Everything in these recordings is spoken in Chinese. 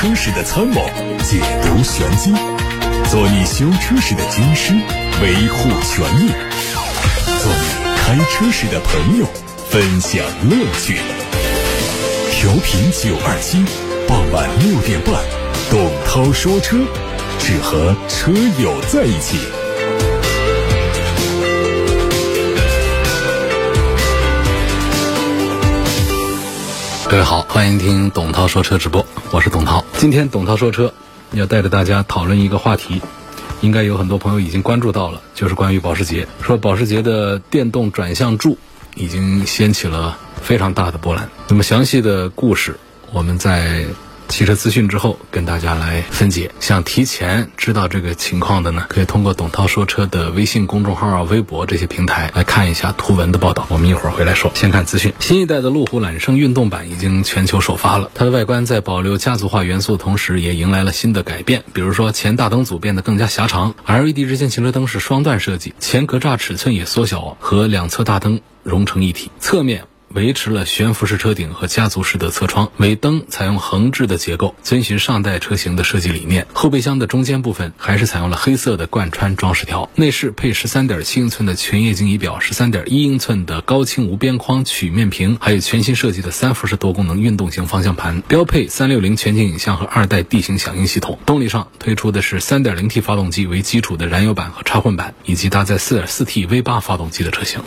车时的参谋，解读玄机；做你修车时的军师，维护权益；做你开车时的朋友，分享乐趣。调频九二七，傍晚六点半，董涛说车，只和车友在一起。各位好，欢迎听董涛说车直播，我是董涛。今天董涛说车要带着大家讨论一个话题，应该有很多朋友已经关注到了，就是关于保时捷。说保时捷的电动转向柱已经掀起了非常大的波澜。那么详细的故事，我们在。汽车资讯之后，跟大家来分解。想提前知道这个情况的呢，可以通过董涛说车的微信公众号啊、微博这些平台来看一下图文的报道。我们一会儿回来说。先看资讯，新一代的路虎揽胜运动版已经全球首发了。它的外观在保留家族化元素的同时，也迎来了新的改变。比如说，前大灯组变得更加狭长，LED 日间行车灯是双段设计，前格栅尺寸也缩小，和两侧大灯融成一体。侧面。维持了悬浮式车顶和家族式的侧窗，尾灯采用横置的结构，遵循上代车型的设计理念。后备箱的中间部分还是采用了黑色的贯穿装饰条。内饰配十三点七英寸的全液晶仪表，十三点一英寸的高清无边框曲面屏，还有全新设计的三辐式多功能运动型方向盘，标配三六零全景影像和二代地形响应系统。动力上推出的是三点零 T 发动机为基础的燃油版和插混版，以及搭载四点四 T V 八发动机的车型。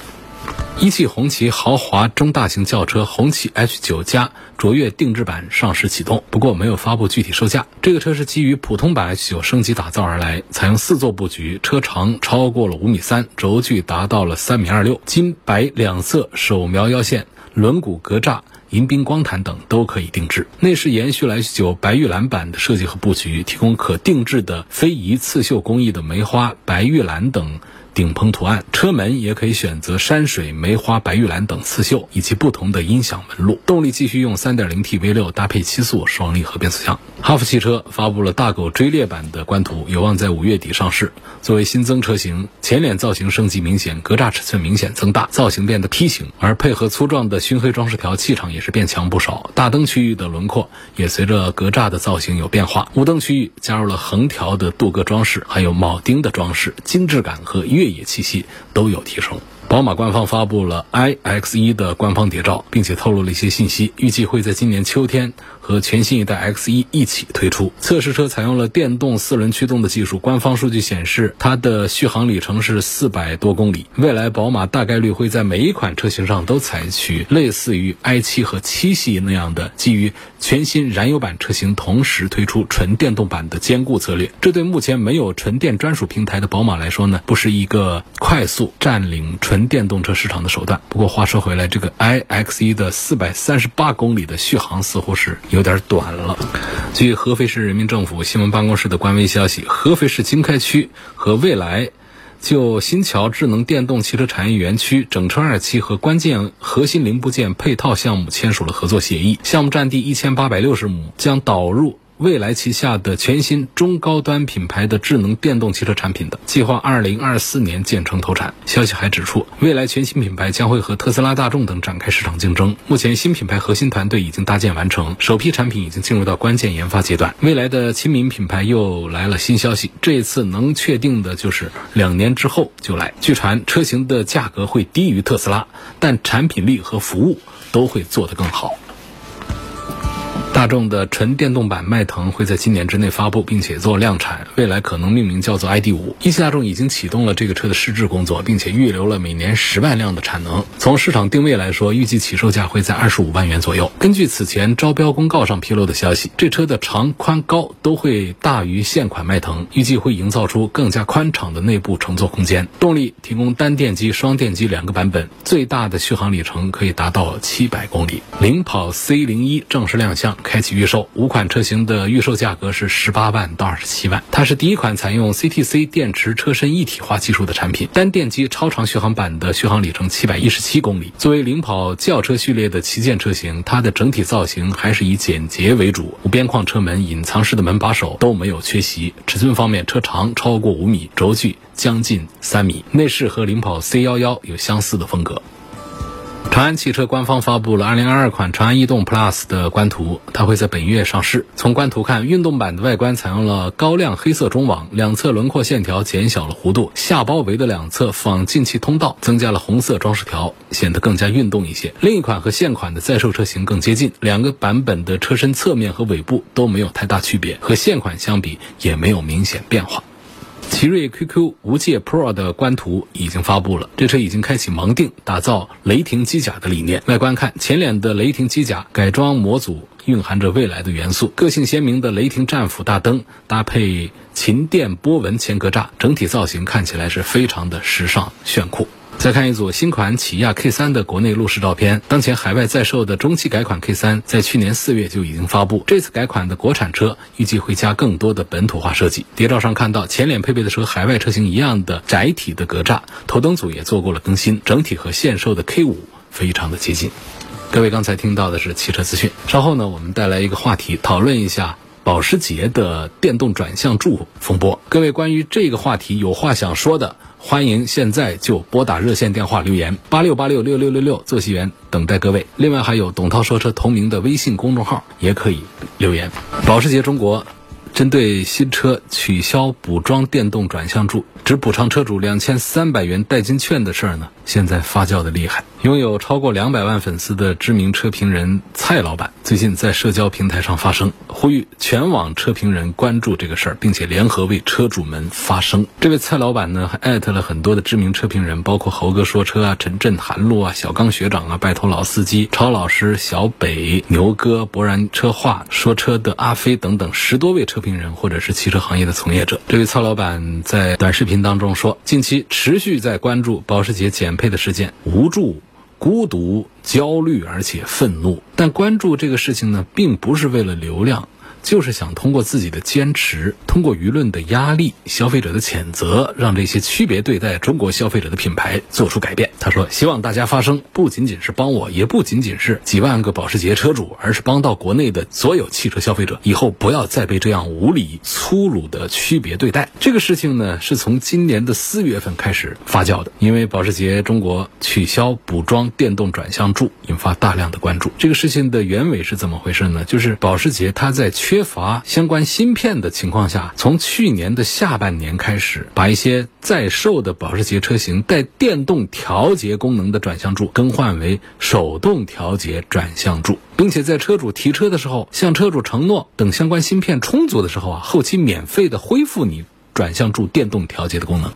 一汽红旗豪华中大型轿车红旗 H9 加卓越定制版上市启动，不过没有发布具体售价。这个车是基于普通版 H9 升级打造而来，采用四座布局，车长超过了五米三，轴距达到了三米二六，金白两色手描腰线，轮毂格栅、迎宾光毯等都可以定制。内饰延续了 H9 白玉兰版的设计和布局，提供可定制的非遗刺绣工艺的梅花、白玉兰等。顶棚图案，车门也可以选择山水、梅花、白玉兰等刺绣，以及不同的音响纹路。动力继续用 3.0T V6 搭配七速双离合变速箱。哈弗汽车发布了大狗追猎版的官图，有望在五月底上市。作为新增车型，前脸造型升级明显，格栅尺寸明显增大，造型变得梯形，而配合粗壮的熏黑装饰条，气场也是变强不少。大灯区域的轮廓也随着格栅的造型有变化，雾灯区域加入了横条的镀铬装饰，还有铆钉的装饰，精致感和越野气息都有提升。宝马官方发布了 iX 一的官方谍照，并且透露了一些信息，预计会在今年秋天和全新一代 X1 一起推出。测试车采用了电动四轮驱动的技术，官方数据显示它的续航里程是四百多公里。未来宝马大概率会在每一款车型上都采取类似于 i7 和七系那样的基于全新燃油版车型同时推出纯电动版的兼顾策略。这对目前没有纯电专属平台的宝马来说呢，不是一个快速占领纯。电动车市场的手段。不过话说回来，这个 iX1 的四百三十八公里的续航似乎是有点短了。据合肥市人民政府新闻办公室的官微消息，合肥市经开区和未来就新桥智能电动汽车产业园区整车二期和关键核心零部件配套项目签署了合作协议，项目占地一千八百六十亩，将导入。未来旗下的全新中高端品牌的智能电动汽车产品的计划，二零二四年建成投产。消息还指出，未来全新品牌将会和特斯拉、大众等展开市场竞争。目前，新品牌核心团队已经搭建完成，首批产品已经进入到关键研发阶段。未来的亲民品牌又来了新消息，这一次能确定的就是两年之后就来。据传，车型的价格会低于特斯拉，但产品力和服务都会做得更好。大众的纯电动版迈腾会在今年之内发布，并且做量产，未来可能命名叫做 ID.5。一汽大众已经启动了这个车的试制工作，并且预留了每年十万辆的产能。从市场定位来说，预计起售价会在二十五万元左右。根据此前招标公告上披露的消息，这车的长、宽、高都会大于现款迈腾，预计会营造出更加宽敞的内部乘坐空间。动力提供单电机、双电机两个版本，最大的续航里程可以达到七百公里。领跑 C 零一正式亮相。将开启预售，五款车型的预售价格是十八万到二十七万。它是第一款采用 CTC 电池车身一体化技术的产品，单电机超长续航版的续航里程七百一十七公里。作为领跑轿车序列的旗舰车型，它的整体造型还是以简洁为主，无边框车门、隐藏式的门把手都没有缺席。尺寸方面，车长超过五米，轴距将近三米。内饰和领跑 C 幺幺有相似的风格。长安汽车官方发布了2022款长安逸动 Plus 的官图，它会在本月上市。从官图看，运动版的外观采用了高亮黑色中网，两侧轮廓线条减小了弧度，下包围的两侧仿进气通道增加了红色装饰条，显得更加运动一些。另一款和现款的在售车型更接近，两个版本的车身侧面和尾部都没有太大区别，和现款相比也没有明显变化。奇瑞 QQ 无界 Pro 的官图已经发布了，这车已经开启盲定，打造雷霆机甲的理念。外观看，前脸的雷霆机甲改装模组蕴含着未来的元素，个性鲜明的雷霆战斧大灯搭配琴电波纹前格栅，整体造型看起来是非常的时尚炫酷。再看一组新款起亚 K 三的国内路试照片。当前海外在售的中期改款 K 三，在去年四月就已经发布。这次改款的国产车预计会加更多的本土化设计。谍照上看到，前脸配备的是和海外车型一样的窄体的格栅，头灯组也做过了更新，整体和现售的 K 五非常的接近。各位刚才听到的是汽车资讯，稍后呢，我们带来一个话题，讨论一下保时捷的电动转向柱风波。各位关于这个话题有话想说的。欢迎现在就拨打热线电话留言八六八六六六六六，坐席员等待各位。另外还有董涛说车同名的微信公众号也可以留言。保时捷中国。针对新车取消补装电动转向柱，只补偿车主两千三百元代金券的事儿呢，现在发酵的厉害。拥有超过两百万粉丝的知名车评人蔡老板，最近在社交平台上发声，呼吁全网车评人关注这个事儿，并且联合为车主们发声。这位蔡老板呢，还艾特了很多的知名车评人，包括猴哥说车啊、陈震韩路啊、小刚学长啊、拜托老司机、超老师、小北、牛哥、博然车话、说车的阿飞等等十多位车。评人或者是汽车行业的从业者，这位蔡老板在短视频当中说，近期持续在关注保时捷减配的事件，无助、孤独、焦虑，而且愤怒。但关注这个事情呢，并不是为了流量。就是想通过自己的坚持，通过舆论的压力、消费者的谴责，让这些区别对待中国消费者的品牌做出改变。他说：“希望大家发声，不仅仅是帮我，也不仅仅是几万个保时捷车主，而是帮到国内的所有汽车消费者，以后不要再被这样无理、粗鲁的区别对待。”这个事情呢，是从今年的四月份开始发酵的，因为保时捷中国取消补装电动转向柱，引发大量的关注。这个事情的原委是怎么回事呢？就是保时捷它在缺缺乏相关芯片的情况下，从去年的下半年开始，把一些在售的保时捷车型带电动调节功能的转向柱更换为手动调节转向柱，并且在车主提车的时候，向车主承诺，等相关芯片充足的时候啊，后期免费的恢复你转向柱电动调节的功能。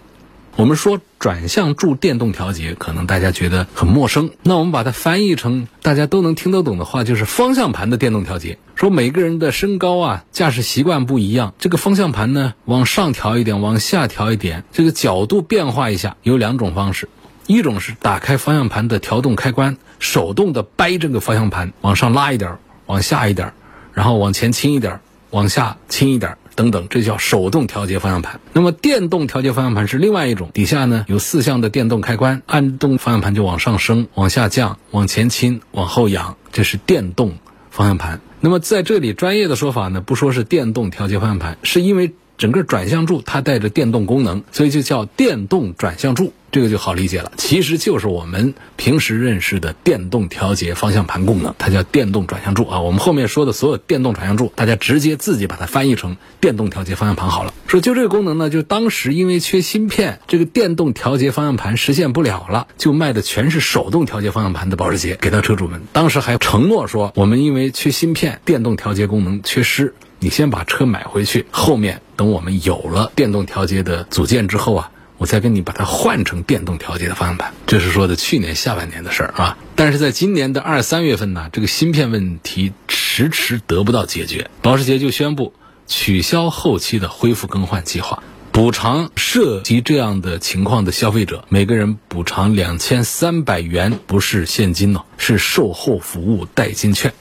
我们说转向柱电动调节，可能大家觉得很陌生。那我们把它翻译成大家都能听得懂的话，就是方向盘的电动调节。说每个人的身高啊、驾驶习惯不一样，这个方向盘呢往上调一点，往下调一点，这个角度变化一下，有两种方式。一种是打开方向盘的调动开关，手动的掰这个方向盘往上拉一点，往下一点，然后往前倾一点，往下倾一点。等等，这叫手动调节方向盘。那么电动调节方向盘是另外一种，底下呢有四项的电动开关，按动方向盘就往上升、往下降、往前倾、往后仰，这是电动方向盘。那么在这里专业的说法呢，不说是电动调节方向盘，是因为整个转向柱它带着电动功能，所以就叫电动转向柱。这个就好理解了，其实就是我们平时认识的电动调节方向盘功能，它叫电动转向柱啊。我们后面说的所有电动转向柱，大家直接自己把它翻译成电动调节方向盘好了。说就这个功能呢，就当时因为缺芯片，这个电动调节方向盘实现不了了，就卖的全是手动调节方向盘的保时捷给到车主们。当时还承诺说，我们因为缺芯片，电动调节功能缺失，你先把车买回去，后面等我们有了电动调节的组件之后啊。我再跟你把它换成电动调节的方向盘，这是说的去年下半年的事儿啊。但是在今年的二三月份呢，这个芯片问题迟迟得不到解决，保时捷就宣布取消后期的恢复更换计划，补偿涉及这样的情况的消费者，每个人补偿两千三百元，不是现金哦，是售后服务代金券。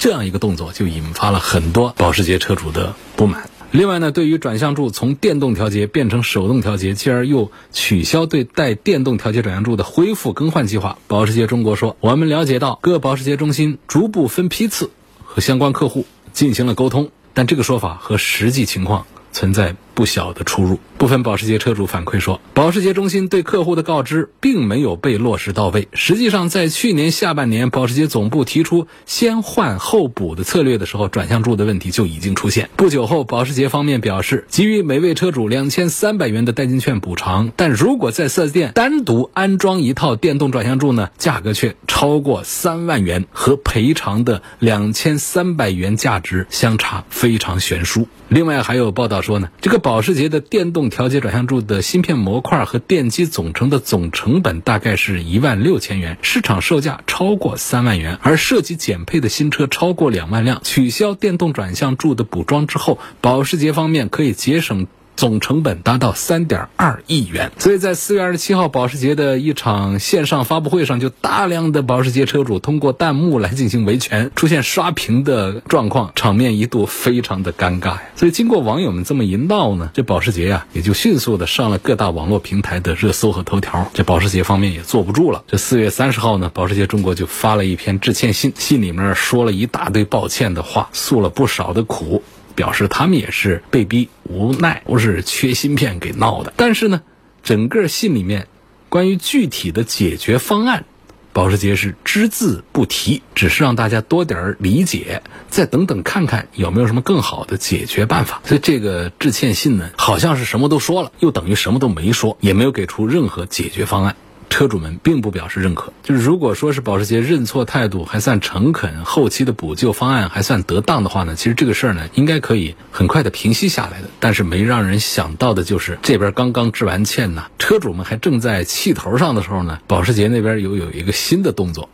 这样一个动作就引发了很多保时捷车主的不满。另外呢，对于转向柱从电动调节变成手动调节，继而又取消对带电动调节转向柱的恢复更换计划，保时捷中国说，我们了解到各保时捷中心逐步分批次和相关客户进行了沟通，但这个说法和实际情况存在不。小的出入。部分保时捷车主反馈说，保时捷中心对客户的告知并没有被落实到位。实际上，在去年下半年，保时捷总部提出先换后补的策略的时候，转向柱的问题就已经出现。不久后，保时捷方面表示，给予每位车主两千三百元的代金券补偿，但如果在 4S 店单独安装一套电动转向柱呢，价格却超过三万元，和赔偿的两千三百元价值相差非常悬殊。另外还有报道说呢，这个保保时捷的电动调节转向柱的芯片模块和电机总成的总成本大概是一万六千元，市场售价超过三万元，而涉及减配的新车超过两万辆。取消电动转向柱的补装之后，保时捷方面可以节省。总成本达到三点二亿元，所以在四月二十七号保时捷的一场线上发布会上，就大量的保时捷车主通过弹幕来进行维权，出现刷屏的状况，场面一度非常的尴尬呀。所以经过网友们这么一闹呢，这保时捷呀也就迅速的上了各大网络平台的热搜和头条。这保时捷方面也坐不住了，这四月三十号呢，保时捷中国就发了一篇致歉信，信里面说了一大堆抱歉的话，诉了不少的苦。表示他们也是被逼无奈，不是缺芯片给闹的。但是呢，整个信里面关于具体的解决方案，保时捷是只字不提，只是让大家多点理解，再等等看看有没有什么更好的解决办法。所以这个致歉信呢，好像是什么都说了，又等于什么都没说，也没有给出任何解决方案。车主们并不表示认可。就是如果说是保时捷认错态度还算诚恳，后期的补救方案还算得当的话呢，其实这个事儿呢应该可以很快的平息下来的。但是没让人想到的就是这边刚刚致完歉呢，车主们还正在气头上的时候呢，保时捷那边又有一个新的动作。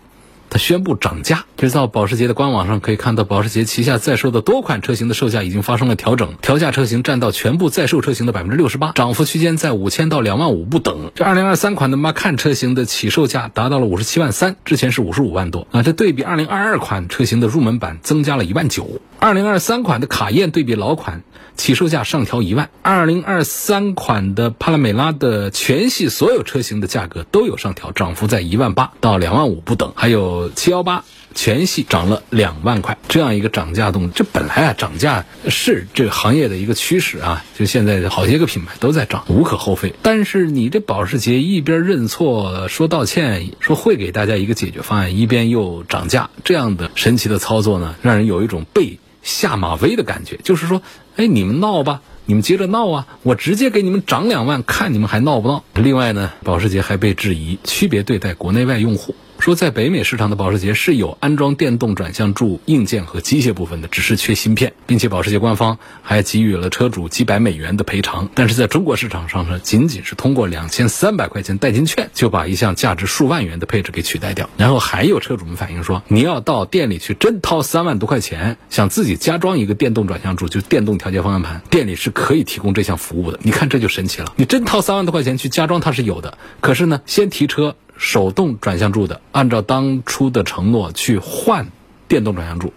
它宣布涨价，这是到保时捷的官网上可以看到，保时捷旗下在售的多款车型的售价已经发生了调整，调价车型占到全部在售车型的百分之六十八，涨幅区间在五千到两万五不等。这二零二三款的 Macan 车型的起售价达到了五十七万三，之前是五十五万多啊。这对比二零二二款车型的入门版增加了一万九。二零二三款的卡宴对比老款起售价上调一万。二零二三款的帕拉梅拉的全系所有车型的价格都有上调，涨幅在一万八到两万五不等。还有七幺八全系涨了两万块，这样一个涨价动作，这本来啊涨价是这个行业的一个趋势啊，就现在好些个品牌都在涨，无可厚非。但是你这保时捷一边认错说道歉，说会给大家一个解决方案，一边又涨价，这样的神奇的操作呢，让人有一种被。下马威的感觉，就是说，哎，你们闹吧，你们接着闹啊，我直接给你们涨两万，看你们还闹不闹。另外呢，保时捷还被质疑区别对待国内外用户。说在北美市场的保时捷是有安装电动转向柱硬件和机械部分的，只是缺芯片，并且保时捷官方还给予了车主几百美元的赔偿。但是在中国市场上呢，仅仅是通过两千三百块钱代金券就把一项价值数万元的配置给取代掉。然后还有车主们反映说，你要到店里去真掏三万多块钱，想自己加装一个电动转向柱，就电动调节方向盘，店里是可以提供这项服务的。你看这就神奇了，你真掏三万多块钱去加装它是有的，可是呢，先提车。手动转向柱的，按照当初的承诺去换电动转向柱，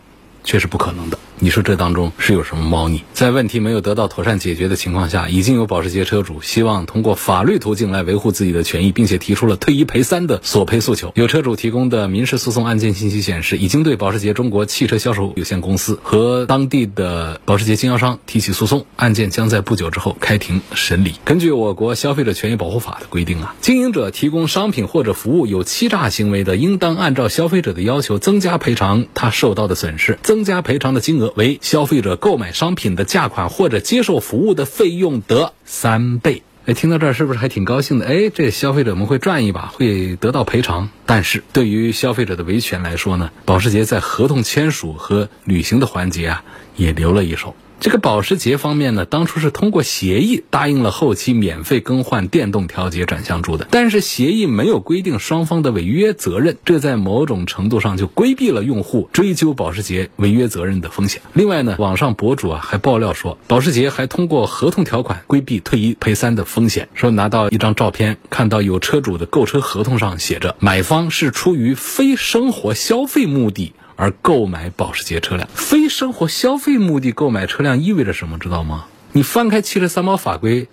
却是不可能的。你说这当中是有什么猫腻？在问题没有得到妥善解决的情况下，已经有保时捷车主希望通过法律途径来维护自己的权益，并且提出了退一赔三的索赔诉求。有车主提供的民事诉讼案件信息显示，已经对保时捷中国汽车销售有限公司和当地的保时捷经销商提起诉讼，案件将在不久之后开庭审理。根据我国消费者权益保护法的规定啊，经营者提供商品或者服务有欺诈行为的，应当按照消费者的要求增加赔偿他受到的损失，增增加赔偿的金额。为消费者购买商品的价款或者接受服务的费用的三倍。哎，听到这儿是不是还挺高兴的？哎，这消费者们会赚一把，会得到赔偿。但是对于消费者的维权来说呢，保时捷在合同签署和履行的环节啊，也留了一手。这个保时捷方面呢，当初是通过协议答应了后期免费更换电动调节转向柱的，但是协议没有规定双方的违约责任，这在某种程度上就规避了用户追究保时捷违约责任的风险。另外呢，网上博主啊还爆料说，保时捷还通过合同条款规避退一赔三的风险，说拿到一张照片，看到有车主的购车合同上写着，买方是出于非生活消费目的。而购买保时捷车辆，非生活消费目的购买车辆意味着什么？知道吗？你翻开汽车三包法规，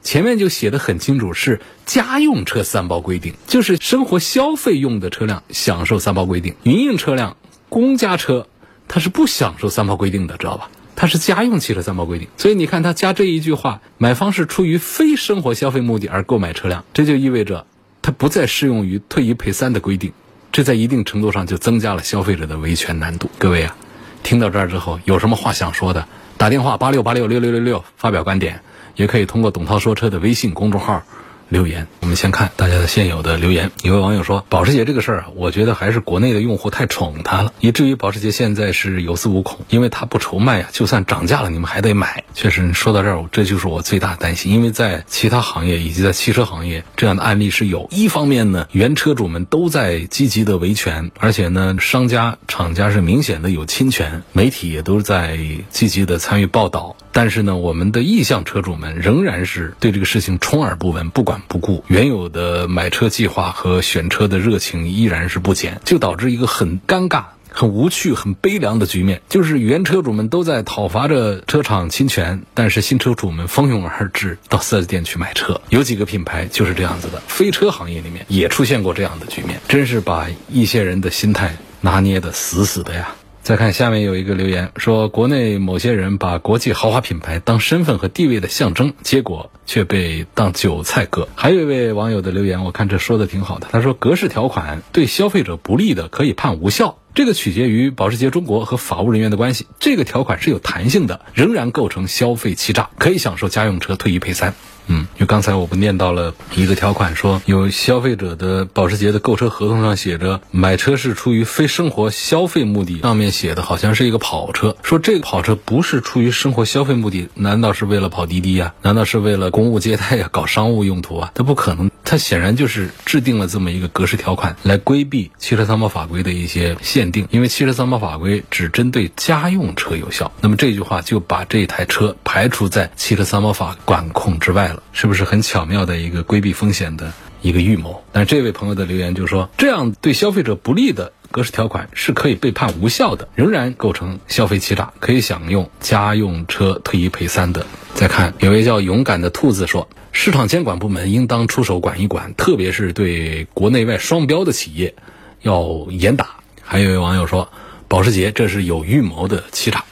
前面就写的很清楚，是家用车三包规定，就是生活消费用的车辆享受三包规定，营运车辆、公家车它是不享受三包规定的，知道吧？它是家用汽车三包规定。所以你看，它加这一句话，买方是出于非生活消费目的而购买车辆，这就意味着它不再适用于退一赔三的规定。这在一定程度上就增加了消费者的维权难度。各位啊，听到这儿之后，有什么话想说的，打电话八六八六六六六六发表观点，也可以通过董涛说车的微信公众号。留言，我们先看大家的现有的留言。一位网友说：“保时捷这个事儿啊，我觉得还是国内的用户太宠它了，以至于保时捷现在是有恃无恐，因为它不愁卖啊，就算涨价了，你们还得买。”确实，说到这儿，这就是我最大担心，因为在其他行业以及在汽车行业，这样的案例是有。一方面呢，原车主们都在积极的维权，而且呢，商家、厂家是明显的有侵权，媒体也都在积极的参与报道。但是呢，我们的意向车主们仍然是对这个事情充耳不闻、不管不顾，原有的买车计划和选车的热情依然是不减，就导致一个很尴尬、很无趣、很悲凉的局面，就是原车主们都在讨伐着车厂侵权，但是新车主们蜂拥而至到四 S 店去买车。有几个品牌就是这样子的，飞车行业里面也出现过这样的局面，真是把一些人的心态拿捏的死死的呀。再看下面有一个留言说，国内某些人把国际豪华品牌当身份和地位的象征，结果却被当韭菜割。还有一位网友的留言，我看这说的挺好的。他说，格式条款对消费者不利的可以判无效，这个取决于保时捷中国和法务人员的关系。这个条款是有弹性的，仍然构成消费欺诈，可以享受家用车退一赔三。嗯，就刚才我不念到了一个条款，说有消费者的保时捷的购车合同上写着买车是出于非生活消费目的，上面写的好像是一个跑车，说这个跑车不是出于生活消费目的，难道是为了跑滴滴呀？难道是为了公务接待呀？搞商务用途啊？它不可能，它显然就是制定了这么一个格式条款来规避汽车三包法规的一些限定，因为汽车三包法规只针对家用车有效，那么这句话就把这台车排除在汽车三包法管控之外了。是不是很巧妙的一个规避风险的一个预谋？但这位朋友的留言就说，这样对消费者不利的格式条款是可以被判无效的，仍然构成消费欺诈，可以享用家用车退一赔三的。再看，有位叫勇敢的兔子说，市场监管部门应当出手管一管，特别是对国内外双标的企业要严打。还有一位网友说，保时捷这是有预谋的欺诈。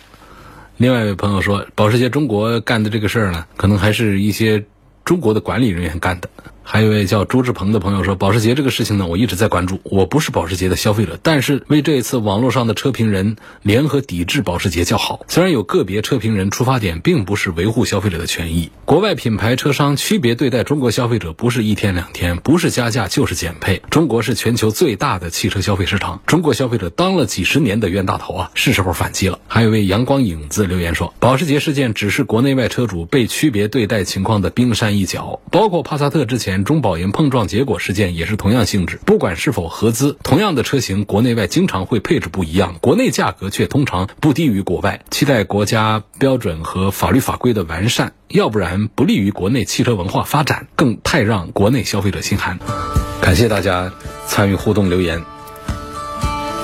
另外一位朋友说，保时捷中国干的这个事儿呢，可能还是一些。中国的管理人员干的。还有一位叫朱志鹏的朋友说：“保时捷这个事情呢，我一直在关注。我不是保时捷的消费者，但是为这一次网络上的车评人联合抵制保时捷叫好。虽然有个别车评人出发点并不是维护消费者的权益，国外品牌车商区别对待中国消费者不是一天两天，不是加价就是减配。中国是全球最大的汽车消费市场，中国消费者当了几十年的冤大头啊，是时候反击了。”还有位阳光影子留言说：“保时捷事件只是国内外车主被区别对待情况的冰山一角，包括帕萨特之前。”中保研碰撞结果事件也是同样性质，不管是否合资，同样的车型，国内外经常会配置不一样，国内价格却通常不低于国外。期待国家标准和法律法规的完善，要不然不利于国内汽车文化发展，更太让国内消费者心寒。感谢大家参与互动留言。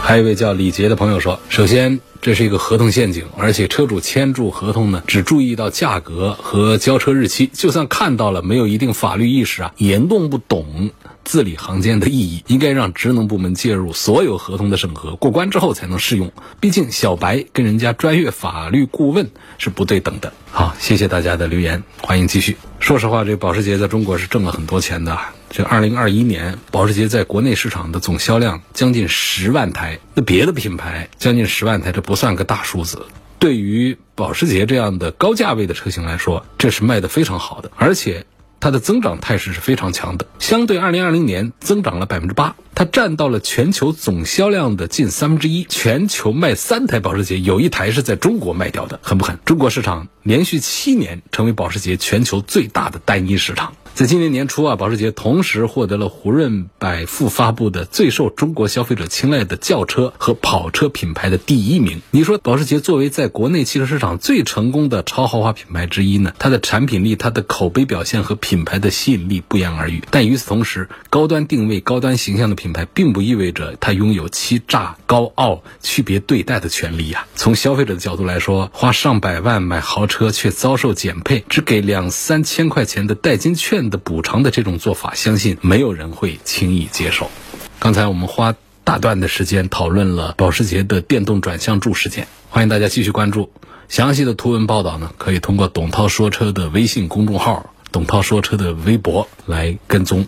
还有一位叫李杰的朋友说：“首先，这是一个合同陷阱，而且车主签注合同呢，只注意到价格和交车日期，就算看到了，没有一定法律意识啊，也弄不懂字里行间的意义。应该让职能部门介入所有合同的审核，过关之后才能适用。毕竟小白跟人家专业法律顾问是不对等的。”好，谢谢大家的留言，欢迎继续。说实话，这保时捷在中国是挣了很多钱的。这二零二一年，保时捷在国内市场的总销量将近十万台，那别的品牌将近十万台，这不算个大数字。对于保时捷这样的高价位的车型来说，这是卖的非常好的，而且它的增长态势是非常强的。相对二零二零年增长了百分之八，它占到了全球总销量的近三分之一。全球卖三台保时捷，有一台是在中国卖掉的，狠不狠？中国市场连续七年成为保时捷全球最大的单一市场。在今年年初啊，保时捷同时获得了胡润百富发布的最受中国消费者青睐的轿车和跑车品牌的第一名。你说保时捷作为在国内汽车市场最成功的超豪华品牌之一呢，它的产品力、它的口碑表现和品牌的吸引力不言而喻。但与此同时，高端定位、高端形象的品牌，并不意味着它拥有欺诈、高傲、区别对待的权利呀。从消费者的角度来说，花上百万买豪车却遭受减配，只给两三千块钱的代金券。的补偿的这种做法，相信没有人会轻易接受。刚才我们花大段的时间讨论了保时捷的电动转向柱事件，欢迎大家继续关注详细的图文报道呢，可以通过董涛说车的微信公众号、董涛说车的微博来跟踪。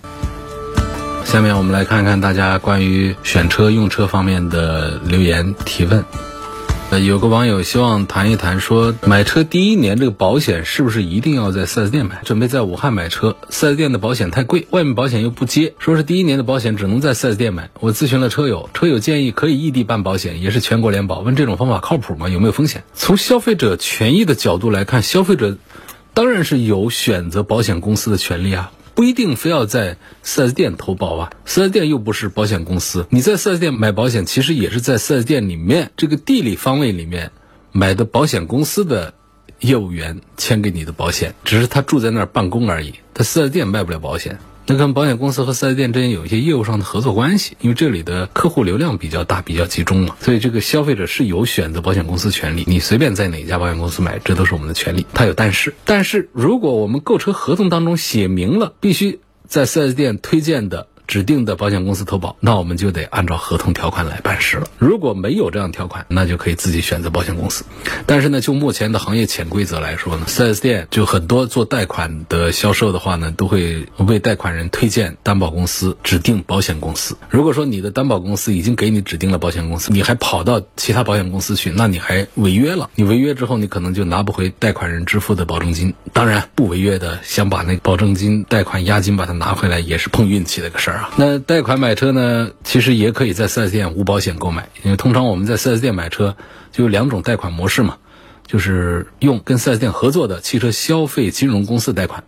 下面我们来看看大家关于选车用车方面的留言提问。有个网友希望谈一谈，说买车第一年这个保险是不是一定要在 4S 店买？准备在武汉买车，4S 店的保险太贵，外面保险又不接，说是第一年的保险只能在 4S 店买。我咨询了车友，车友建议可以异地办保险，也是全国联保。问这种方法靠谱吗？有没有风险？从消费者权益的角度来看，消费者当然是有选择保险公司的权利啊。不一定非要在 4S 店投保啊，4S 店又不是保险公司。你在 4S 店买保险，其实也是在 4S 店里面这个地理方位里面买的保险公司的业务员签给你的保险，只是他住在那儿办公而已。他 4S 店卖不了保险。那跟保险公司和四 S 店之间有一些业务上的合作关系，因为这里的客户流量比较大、比较集中嘛，所以这个消费者是有选择保险公司权利。你随便在哪家保险公司买，这都是我们的权利。它有但是，但是如果我们购车合同当中写明了必须在四 S 店推荐的。指定的保险公司投保，那我们就得按照合同条款来办事了。如果没有这样条款，那就可以自己选择保险公司。但是呢，就目前的行业潜规则来说呢，4S 店就很多做贷款的销售的话呢，都会为贷款人推荐担保公司、指定保险公司。如果说你的担保公司已经给你指定了保险公司，你还跑到其他保险公司去，那你还违约了。你违约之后，你可能就拿不回贷款人支付的保证金。当然，不违约的想把那保证金、贷款押金把它拿回来，也是碰运气的个事儿。那贷款买车呢，其实也可以在 4S 店无保险购买，因为通常我们在 4S 店买车就有两种贷款模式嘛，就是用跟 4S 店合作的汽车消费金融公司贷款，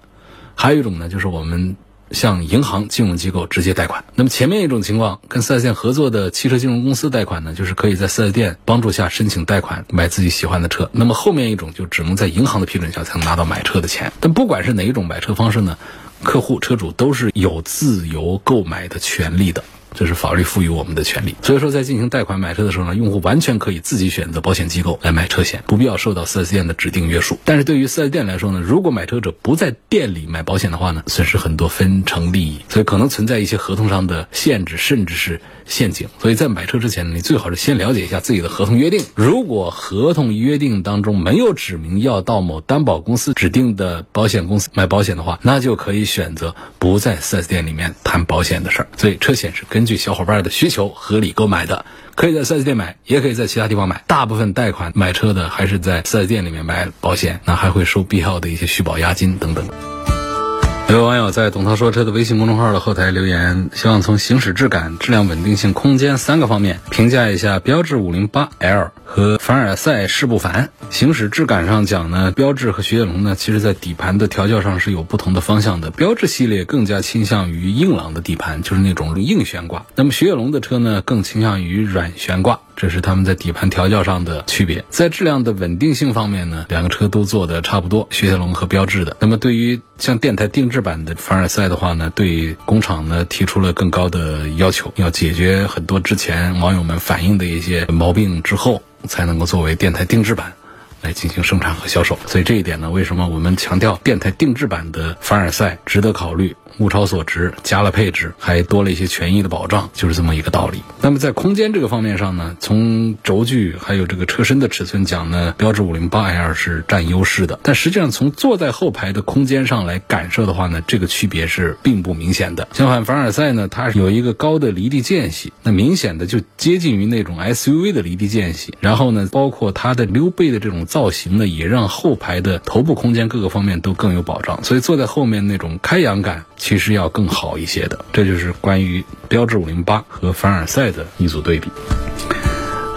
还有一种呢，就是我们向银行金融机构直接贷款。那么前面一种情况，跟 4S 店合作的汽车金融公司贷款呢，就是可以在 4S 店帮助下申请贷款买自己喜欢的车。那么后面一种就只能在银行的批准下才能拿到买车的钱。但不管是哪一种买车方式呢？客户、车主都是有自由购买的权利的。这是法律赋予我们的权利，所以说在进行贷款买车的时候呢，用户完全可以自己选择保险机构来买车险，不必要受到 4S 店的指定约束。但是对于 4S 店来说呢，如果买车者不在店里买保险的话呢，损失很多分成利益，所以可能存在一些合同上的限制，甚至是陷阱。所以在买车之前，你最好是先了解一下自己的合同约定。如果合同约定当中没有指明要到某担保公司指定的保险公司买保险的话，那就可以选择不在 4S 店里面谈保险的事儿。所以车险是根根据小伙伴的需求合理购买的，可以在 4S 店买，也可以在其他地方买。大部分贷款买车的还是在 4S 店里面买保险，那还会收必要的一些续保押金等等。有位网友在“董涛说车”的微信公众号的后台留言，希望从行驶质感、质量稳定性、空间三个方面评价一下标致五零八 L 和凡尔赛世不凡。行驶质感上讲呢，标致和雪铁龙呢，其实在底盘的调教上是有不同的方向的。标致系列更加倾向于硬朗的底盘，就是那种硬悬挂；那么雪铁龙的车呢，更倾向于软悬挂。这是他们在底盘调教上的区别，在质量的稳定性方面呢，两个车都做的差不多，雪铁龙和标致的。那么对于像电台定制版的凡尔赛的话呢，对工厂呢提出了更高的要求，要解决很多之前网友们反映的一些毛病之后，才能够作为电台定制版来进行生产和销售。所以这一点呢，为什么我们强调电台定制版的凡尔赛值得考虑？物超所值，加了配置，还多了一些权益的保障，就是这么一个道理。那么在空间这个方面上呢，从轴距还有这个车身的尺寸讲呢，标致 508L 是占优势的。但实际上从坐在后排的空间上来感受的话呢，这个区别是并不明显的。相反，凡尔赛呢，它有一个高的离地间隙，那明显的就接近于那种 SUV 的离地间隙。然后呢，包括它的溜背的这种造型呢，也让后排的头部空间各个方面都更有保障。所以坐在后面那种开扬感。其实要更好一些的，这就是关于标致五零八和凡尔赛的一组对比。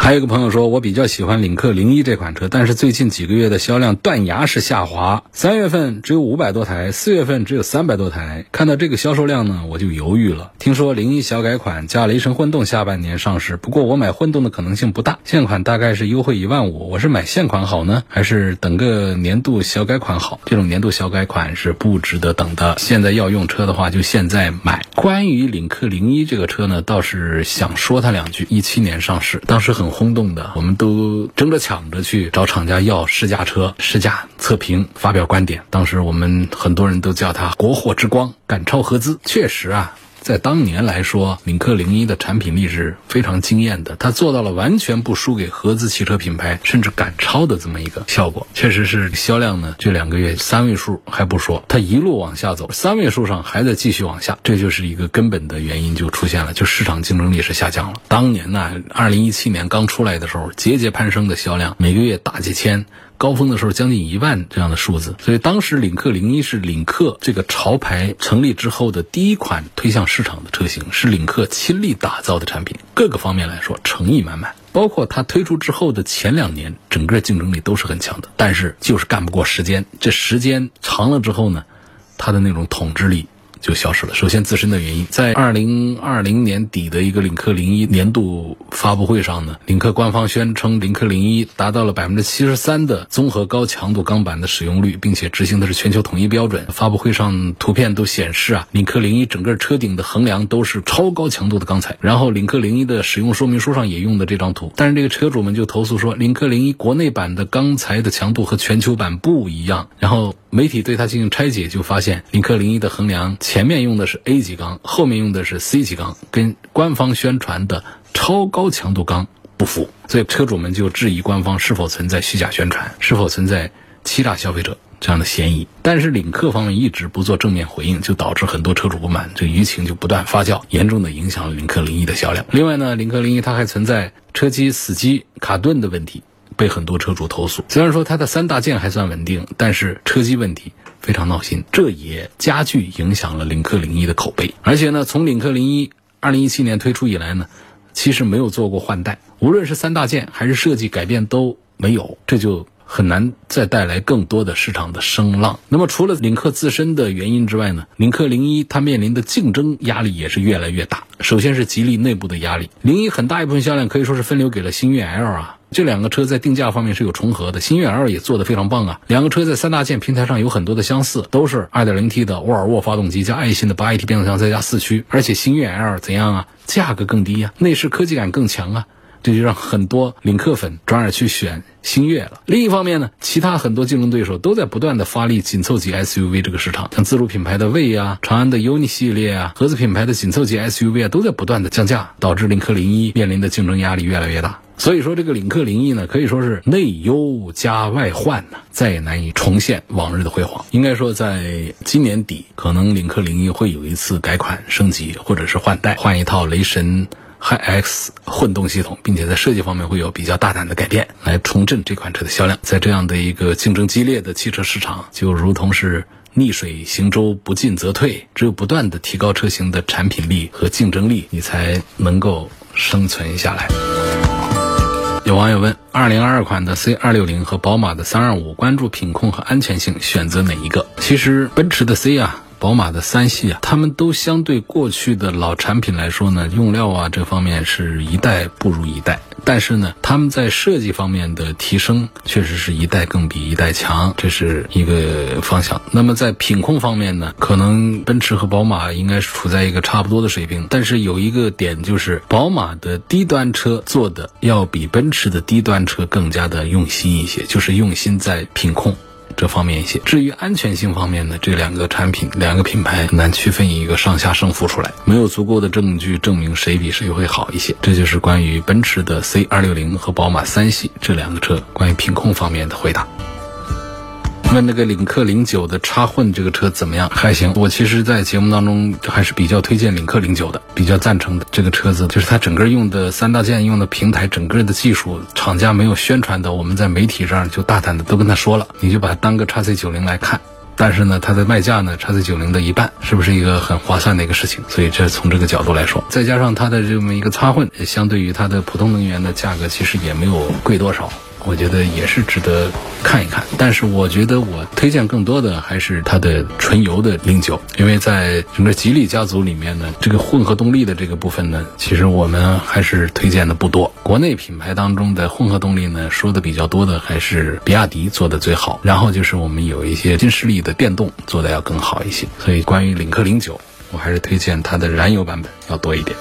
还有一个朋友说，我比较喜欢领克零一这款车，但是最近几个月的销量断崖式下滑，三月份只有五百多台，四月份只有三百多台。看到这个销售量呢，我就犹豫了。听说零一小改款加雷神混动下半年上市，不过我买混动的可能性不大，现款大概是优惠一万五。我是买现款好呢，还是等个年度小改款好？这种年度小改款是不值得等的。现在要用车的话，就现在买。关于领克零一这个车呢，倒是想说它两句。一七年上市，当时很。轰动的，我们都争着抢着去找厂家要试驾车、试驾测评、发表观点。当时我们很多人都叫它“国货之光”，赶超合资。确实啊。在当年来说，领克零一的产品力是非常惊艳的，它做到了完全不输给合资汽车品牌，甚至赶超的这么一个效果。确实是销量呢，这两个月三位数还不说，它一路往下走，三位数上还在继续往下，这就是一个根本的原因就出现了，就市场竞争力是下降了。当年呢，二零一七年刚出来的时候，节节攀升的销量，每个月大几千。高峰的时候将近一万这样的数字，所以当时领克零一是领克这个潮牌成立之后的第一款推向市场的车型，是领克亲力打造的产品，各个方面来说诚意满满。包括它推出之后的前两年，整个竞争力都是很强的，但是就是干不过时间。这时间长了之后呢，它的那种统治力。就消失了。首先，自身的原因，在二零二零年底的一个领克零一年度发布会上呢，领克官方宣称，领克零一达到了百分之七十三的综合高强度钢板的使用率，并且执行的是全球统一标准。发布会上图片都显示啊，领克零一整个车顶的横梁都是超高强度的钢材。然后，领克零一的使用说明书上也用的这张图，但是这个车主们就投诉说，领克零一国内版的钢材的强度和全球版不一样。然后。媒体对它进行拆解，就发现领克零一的横梁前面用的是 A 级钢，后面用的是 C 级钢，跟官方宣传的超高强度钢不符，所以车主们就质疑官方是否存在虚假宣传，是否存在欺诈消费者这样的嫌疑。但是领克方面一直不做正面回应，就导致很多车主不满，这舆情就不断发酵，严重的影响了领克零一的销量。另外呢，领克零一它还存在车机死机卡顿的问题。被很多车主投诉，虽然说它的三大件还算稳定，但是车机问题非常闹心，这也加剧影响了领克零一的口碑。而且呢，从领克零一二零一七年推出以来呢，其实没有做过换代，无论是三大件还是设计改变都没有，这就很难再带来更多的市场的声浪。那么除了领克自身的原因之外呢，领克零一它面临的竞争压力也是越来越大。首先是吉利内部的压力，零一很大一部分销量可以说是分流给了星越 L 啊。这两个车在定价方面是有重合的，星越 L 也做得非常棒啊。两个车在三大件平台上有很多的相似，都是 2.0T 的沃尔沃发动机加爱信的 8AT 变速箱再加四驱，而且星越 L 怎样啊？价格更低呀，内饰科技感更强啊，这就让很多领克粉转而去选星越了。另一方面呢，其他很多竞争对手都在不断的发力紧凑级 SUV 这个市场，像自主品牌的魏啊、长安的 UNI 系列啊、合资品牌的紧凑级 SUV 啊，都在不断的降价，导致领克零一面临的竞争压力越来越大。所以说，这个领克零一呢，可以说是内忧加外患呢，再也难以重现往日的辉煌。应该说，在今年底，可能领克零一会有一次改款升级，或者是换代，换一套雷神 HiX 混动系统，并且在设计方面会有比较大胆的改变，来重振这款车的销量。在这样的一个竞争激烈的汽车市场，就如同是逆水行舟，不进则退，只有不断的提高车型的产品力和竞争力，你才能够生存下来。有网友问：二零二二款的 C 二六零和宝马的三二五，关注品控和安全性，选择哪一个？其实奔驰的 C 啊。宝马的三系啊，他们都相对过去的老产品来说呢，用料啊这方面是一代不如一代。但是呢，他们在设计方面的提升，确实是一代更比一代强，这是一个方向。那么在品控方面呢，可能奔驰和宝马应该是处在一个差不多的水平。但是有一个点就是，宝马的低端车做的要比奔驰的低端车更加的用心一些，就是用心在品控。这方面一些，至于安全性方面呢，这两个产品、两个品牌很难区分一个上下胜负出来，没有足够的证据证明谁比谁会好一些。这就是关于奔驰的 C 二六零和宝马三系这两个车关于品控方面的回答。问那个领克零九的插混这个车怎么样？还行。我其实，在节目当中还是比较推荐领克零九的，比较赞成这个车子，就是它整个用的三大件用的平台，整个的技术，厂家没有宣传的，我们在媒体上就大胆的都跟他说了，你就把它当个叉 C 九零来看。但是呢，它的卖价呢，叉 C 九零的一半，是不是一个很划算的一个事情？所以这从这个角度来说，再加上它的这么一个插混，相对于它的普通能源的价格，其实也没有贵多少。我觉得也是值得看一看，但是我觉得我推荐更多的还是它的纯油的零九，因为在整个吉利家族里面呢，这个混合动力的这个部分呢，其实我们还是推荐的不多。国内品牌当中的混合动力呢，说的比较多的还是比亚迪做的最好，然后就是我们有一些新势力的电动做的要更好一些。所以关于领克零九，我还是推荐它的燃油版本要多一点。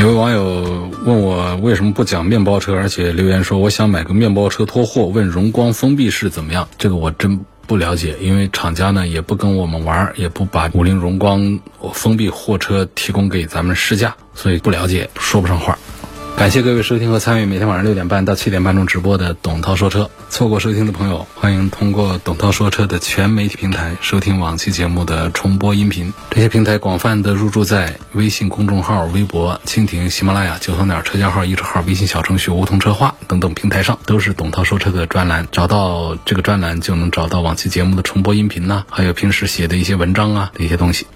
有位网友问我为什么不讲面包车，而且留言说我想买个面包车拖货，问荣光封闭式怎么样？这个我真。不了解，因为厂家呢也不跟我们玩，也不把五菱荣光封闭货车提供给咱们试驾，所以不了解，说不上话。感谢各位收听和参与每天晚上六点半到七点半钟直播的董涛说车。错过收听的朋友，欢迎通过董涛说车的全媒体平台收听往期节目的重播音频。这些平台广泛的入驻在微信公众号、微博、蜻蜓、喜马拉雅、九头鸟车架号、一车号、微信小程序梧桐车话等等平台上，都是董涛说车的专栏。找到这个专栏，就能找到往期节目的重播音频呐、还有平时写的一些文章啊这些东西。